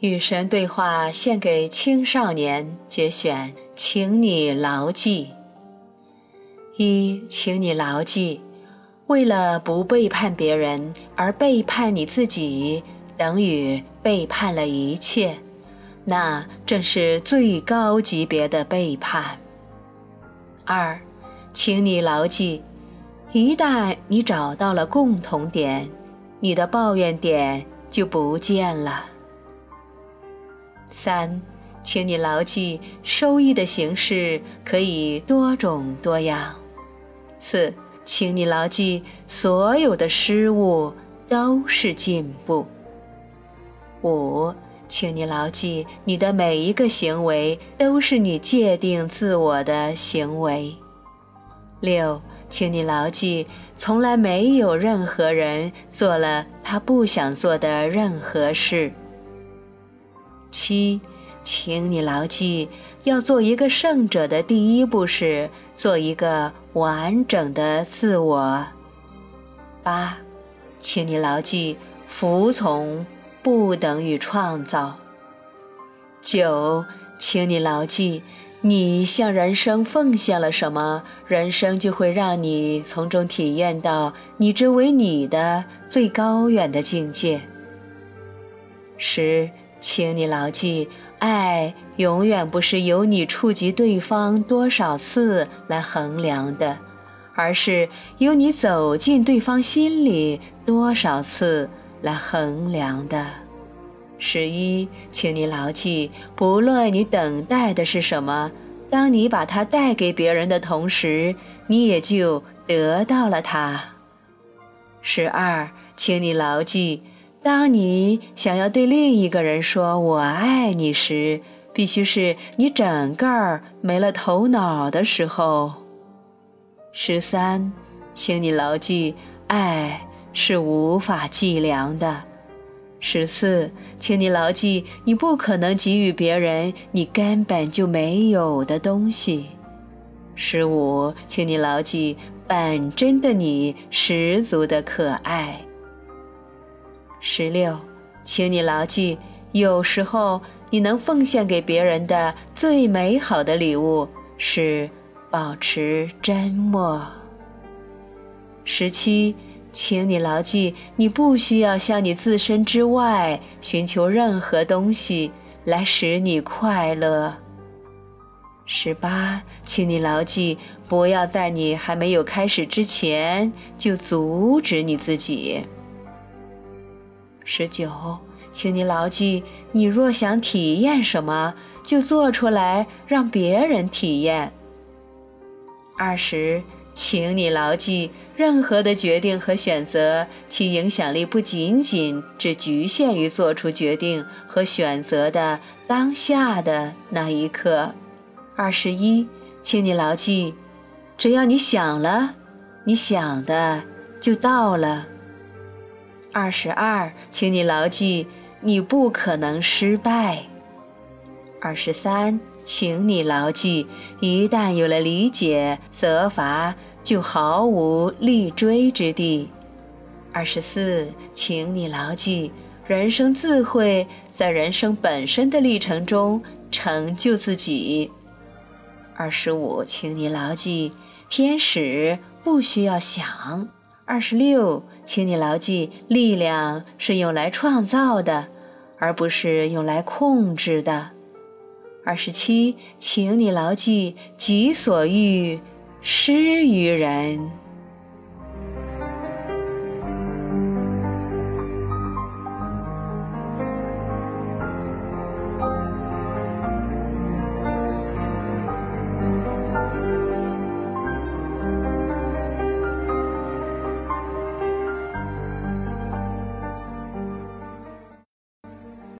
与神对话献给青少年节选，请你牢记：一，请你牢记，为了不背叛别人而背叛你自己，等于背叛了一切，那正是最高级别的背叛。二，请你牢记，一旦你找到了共同点，你的抱怨点就不见了。三，请你牢记，收益的形式可以多种多样。四，请你牢记，所有的失误都是进步。五，请你牢记，你的每一个行为都是你界定自我的行为。六，请你牢记，从来没有任何人做了他不想做的任何事。七，请你牢记，要做一个圣者的第一步是做一个完整的自我。八，请你牢记，服从不等于创造。九，请你牢记，你向人生奉献了什么，人生就会让你从中体验到你之为你的最高远的境界。十。请你牢记，爱永远不是由你触及对方多少次来衡量的，而是由你走进对方心里多少次来衡量的。十一，请你牢记，不论你等待的是什么，当你把它带给别人的同时，你也就得到了它。十二，请你牢记。当你想要对另一个人说“我爱你”时，必须是你整个儿没了头脑的时候。十三，请你牢记，爱是无法计量的。十四，请你牢记，你不可能给予别人你根本就没有的东西。十五，请你牢记，本真的你十足的可爱。十六，请你牢记，有时候你能奉献给别人的最美好的礼物是保持缄默。十七，请你牢记，你不需要向你自身之外寻求任何东西来使你快乐。十八，请你牢记，不要在你还没有开始之前就阻止你自己。十九，请你牢记：你若想体验什么，就做出来让别人体验。二十，请你牢记：任何的决定和选择，其影响力不仅仅只局限于做出决定和选择的当下的那一刻。二十一，请你牢记：只要你想了，你想的就到了。二十二，请你牢记，你不可能失败。二十三，请你牢记，一旦有了理解，责罚就毫无立锥之地。二十四，请你牢记，人生自会在人生本身的历程中成就自己。二十五，请你牢记，天使不需要想。二十六。请你牢记，力量是用来创造的，而不是用来控制的。二十七，请你牢记，己所欲，施于人。